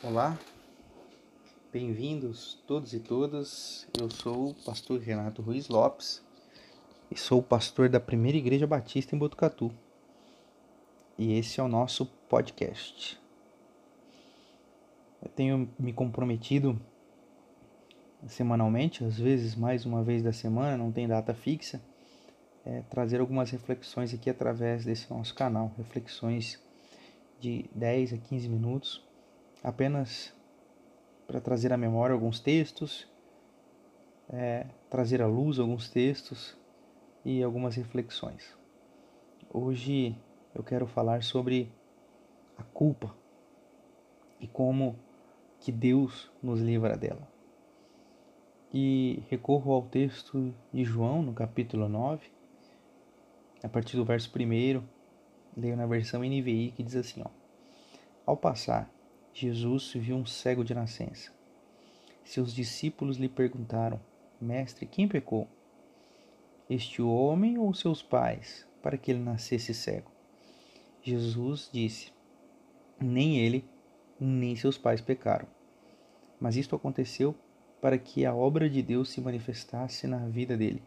Olá, bem-vindos todos e todas. Eu sou o pastor Renato Ruiz Lopes e sou pastor da Primeira Igreja Batista em Botucatu. E esse é o nosso podcast. Eu tenho me comprometido semanalmente, às vezes mais uma vez da semana, não tem data fixa, é, trazer algumas reflexões aqui através desse nosso canal, reflexões de 10 a 15 minutos, apenas para trazer à memória alguns textos, é, trazer à luz alguns textos e algumas reflexões. Hoje eu quero falar sobre a culpa e como que Deus nos livra dela. E recorro ao texto de João, no capítulo 9, a partir do verso 1, leio na versão NVI que diz assim: ó, Ao passar, Jesus viu um cego de nascença. Seus discípulos lhe perguntaram: Mestre, quem pecou? Este homem ou seus pais, para que ele nascesse cego? Jesus disse: Nem ele, nem seus pais pecaram. Mas isto aconteceu para que a obra de Deus se manifestasse na vida dele.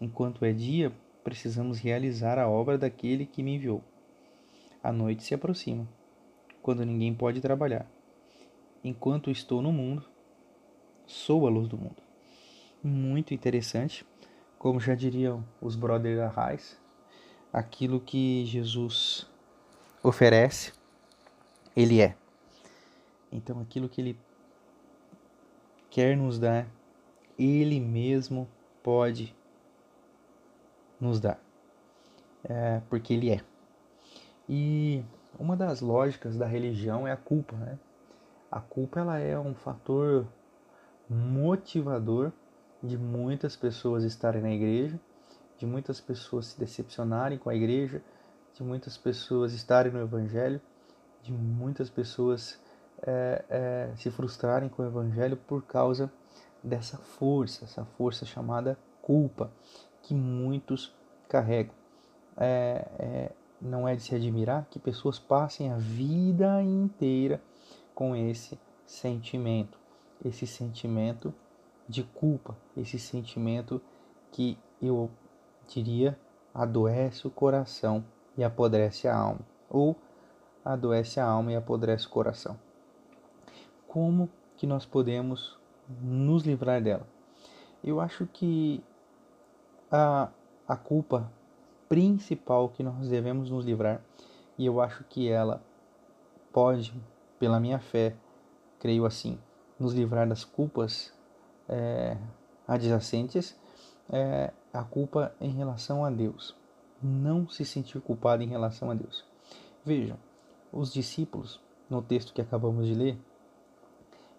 Enquanto é dia, precisamos realizar a obra daquele que me enviou. A noite se aproxima, quando ninguém pode trabalhar. Enquanto estou no mundo, sou a luz do mundo. Muito interessante, como já diriam os brothers Arrais, aquilo que Jesus oferece, ele é. Então, aquilo que ele quer nos dar, Ele mesmo pode nos dar, é, porque Ele é. E uma das lógicas da religião é a culpa, né? A culpa ela é um fator motivador de muitas pessoas estarem na igreja, de muitas pessoas se decepcionarem com a igreja, de muitas pessoas estarem no evangelho, de muitas pessoas é, é, se frustrarem com o Evangelho por causa dessa força, essa força chamada culpa, que muitos carregam. É, é, não é de se admirar que pessoas passem a vida inteira com esse sentimento, esse sentimento de culpa, esse sentimento que eu diria adoece o coração e apodrece a alma, ou adoece a alma e apodrece o coração. Como que nós podemos nos livrar dela. Eu acho que a, a culpa principal que nós devemos nos livrar, e eu acho que ela pode, pela minha fé, creio assim, nos livrar das culpas é, adjacentes, é a culpa em relação a Deus. Não se sentir culpado em relação a Deus. Vejam, os discípulos, no texto que acabamos de ler,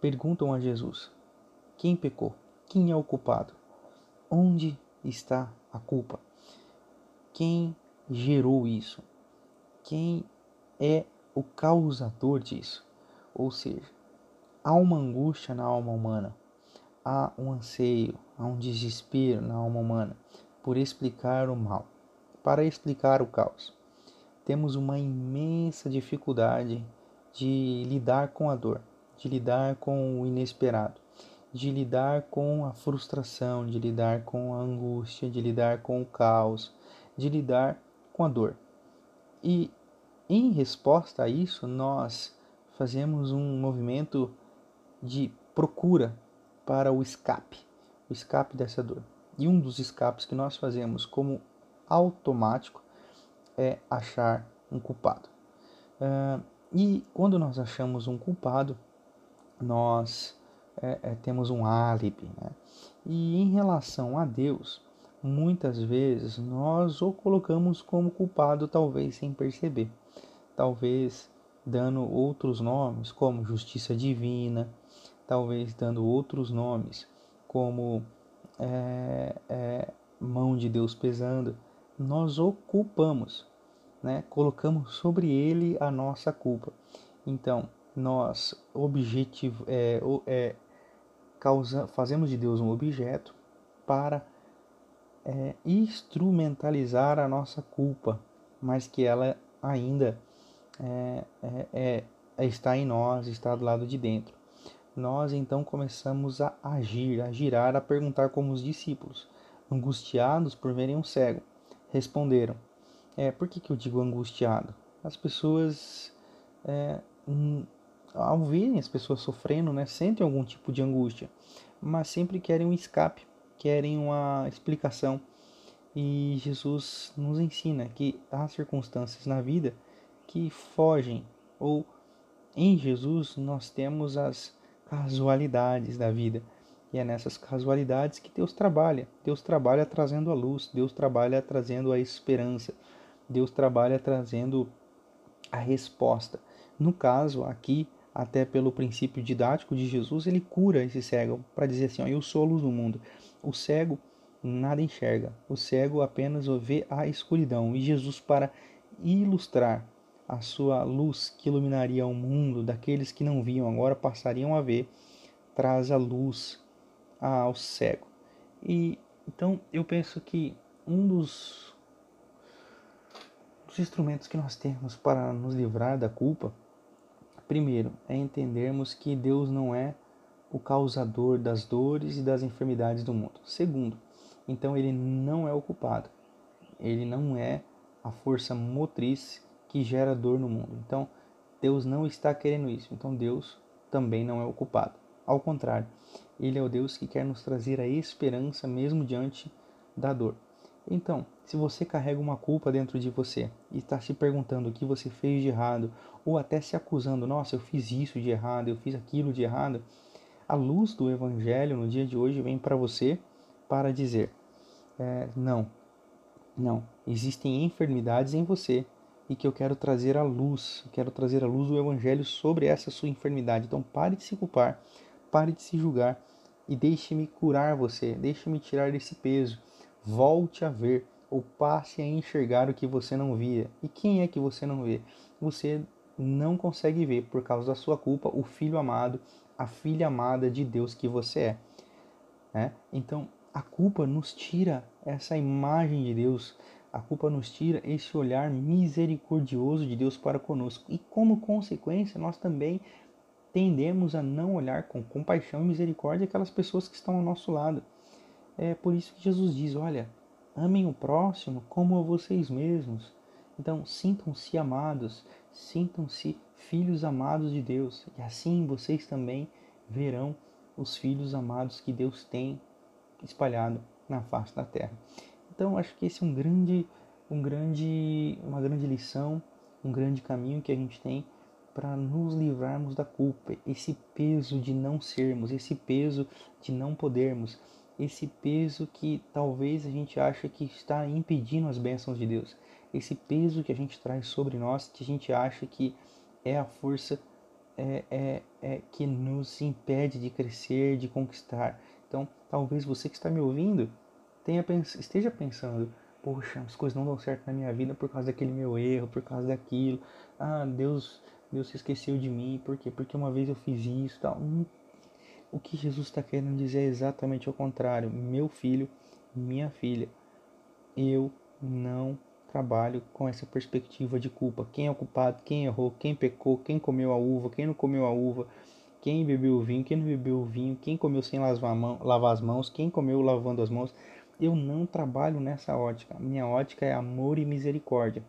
perguntam a Jesus: Quem pecou? Quem é o culpado? Onde está a culpa? Quem gerou isso? Quem é o causador disso? Ou seja, há uma angústia na alma humana, há um anseio, há um desespero na alma humana por explicar o mal, para explicar o caos. Temos uma imensa dificuldade de lidar com a dor de lidar com o inesperado, de lidar com a frustração, de lidar com a angústia, de lidar com o caos, de lidar com a dor. E em resposta a isso, nós fazemos um movimento de procura para o escape, o escape dessa dor. E um dos escapes que nós fazemos como automático é achar um culpado. Uh, e quando nós achamos um culpado, nós é, é, temos um álibi. Né? E em relação a Deus, muitas vezes nós o colocamos como culpado, talvez sem perceber, talvez dando outros nomes, como justiça divina, talvez dando outros nomes, como é, é, mão de Deus pesando, nós o culpamos, né? colocamos sobre ele a nossa culpa. Então, nós objetivo, é, é, causa, fazemos de Deus um objeto para é, instrumentalizar a nossa culpa, mas que ela ainda é, é, é está em nós, está do lado de dentro. Nós então começamos a agir, a girar, a perguntar como os discípulos, angustiados por verem um cego. Responderam: é, Por que, que eu digo angustiado? As pessoas, é, ao verem as pessoas sofrendo, né, sentem algum tipo de angústia, mas sempre querem um escape, querem uma explicação. E Jesus nos ensina que há circunstâncias na vida que fogem, ou em Jesus nós temos as casualidades da vida. E é nessas casualidades que Deus trabalha. Deus trabalha trazendo a luz, Deus trabalha trazendo a esperança, Deus trabalha trazendo a resposta. No caso aqui, até pelo princípio didático de Jesus, ele cura esse cego para dizer assim: ó, Eu sou a luz do mundo. O cego nada enxerga, o cego apenas vê a escuridão. E Jesus, para ilustrar a sua luz que iluminaria o mundo daqueles que não viam agora passariam a ver, traz a luz ao cego. E então eu penso que um dos, dos instrumentos que nós temos para nos livrar da culpa, primeiro, é entendermos que Deus não é o causador das dores e das enfermidades do mundo. Segundo, então ele não é o culpado. Ele não é a força motriz que gera dor no mundo. Então, Deus não está querendo isso. Então, Deus também não é o culpado. Ao contrário, Ele é o Deus que quer nos trazer a esperança mesmo diante da dor. Então, se você carrega uma culpa dentro de você e está se perguntando o que você fez de errado, ou até se acusando, nossa, eu fiz isso de errado, eu fiz aquilo de errado, a luz do Evangelho no dia de hoje vem para você para dizer: é, não, não, existem enfermidades em você e que eu quero trazer a luz, quero trazer a luz do Evangelho sobre essa sua enfermidade. Então pare de se culpar, pare de se julgar e deixe-me curar você, deixe-me tirar desse peso. Volte a ver ou passe a enxergar o que você não via. E quem é que você não vê? Você não consegue ver por causa da sua culpa o filho amado, a filha amada de Deus que você é. Né? Então a culpa nos tira essa imagem de Deus, a culpa nos tira esse olhar misericordioso de Deus para conosco. E como consequência, nós também tendemos a não olhar com compaixão e misericórdia aquelas pessoas que estão ao nosso lado. É por isso que Jesus diz: olha, amem o próximo como a vocês mesmos. Então, sintam-se amados, sintam-se filhos amados de Deus, e assim vocês também verão os filhos amados que Deus tem espalhado na face da terra. Então acho que esse é um grande, um grande, uma grande lição, um grande caminho que a gente tem para nos livrarmos da culpa, esse peso de não sermos, esse peso de não podermos, esse peso que talvez a gente acha que está impedindo as bênçãos de Deus, esse peso que a gente traz sobre nós, que a gente acha que é a força é, é, é que nos impede de crescer, de conquistar. Então, talvez você que está me ouvindo tenha, esteja pensando, poxa, as coisas não dão certo na minha vida por causa daquele meu erro, por causa daquilo. Ah, Deus, Deus se esqueceu de mim, por quê? Porque uma vez eu fiz isso, tal. Hum, o que Jesus está querendo dizer é exatamente o contrário. Meu filho, minha filha, eu não trabalho com essa perspectiva de culpa. Quem é o culpado, quem errou, quem pecou, quem comeu a uva, quem não comeu a uva, quem bebeu o vinho, quem não bebeu o vinho, quem comeu sem lavar as mãos, quem comeu lavando as mãos. Eu não trabalho nessa ótica. Minha ótica é amor e misericórdia.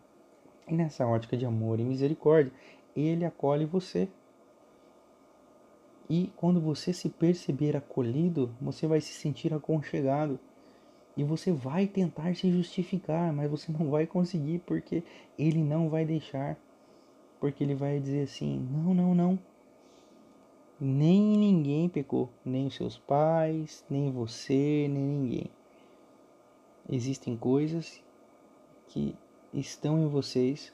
E nessa ótica de amor e misericórdia, ele acolhe você. E quando você se perceber acolhido, você vai se sentir aconchegado. E você vai tentar se justificar, mas você não vai conseguir porque ele não vai deixar. Porque ele vai dizer assim: não, não, não. Nem ninguém pecou, nem os seus pais, nem você, nem ninguém. Existem coisas que estão em vocês,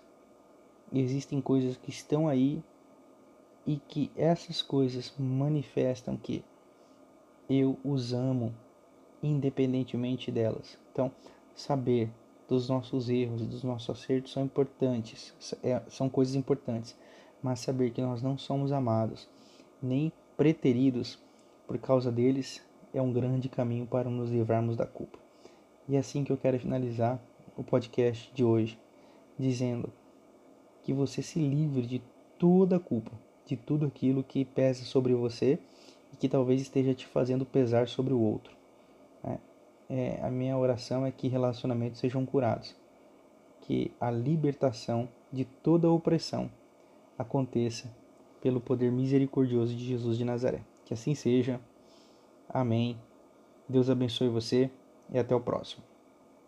existem coisas que estão aí e que essas coisas manifestam que eu os amo independentemente delas. Então, saber dos nossos erros e dos nossos acertos são importantes, é, são coisas importantes, mas saber que nós não somos amados nem preteridos por causa deles é um grande caminho para nos livrarmos da culpa. E é assim que eu quero finalizar o podcast de hoje, dizendo que você se livre de toda a culpa, de tudo aquilo que pesa sobre você e que talvez esteja te fazendo pesar sobre o outro. É, é, a minha oração é que relacionamentos sejam curados, que a libertação de toda a opressão aconteça pelo poder misericordioso de Jesus de Nazaré. Que assim seja. Amém. Deus abençoe você e até o próximo.